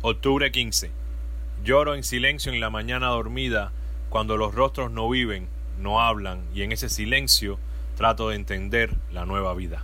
Octubre 15. Lloro en silencio en la mañana dormida, cuando los rostros no viven, no hablan, y en ese silencio trato de entender la nueva vida.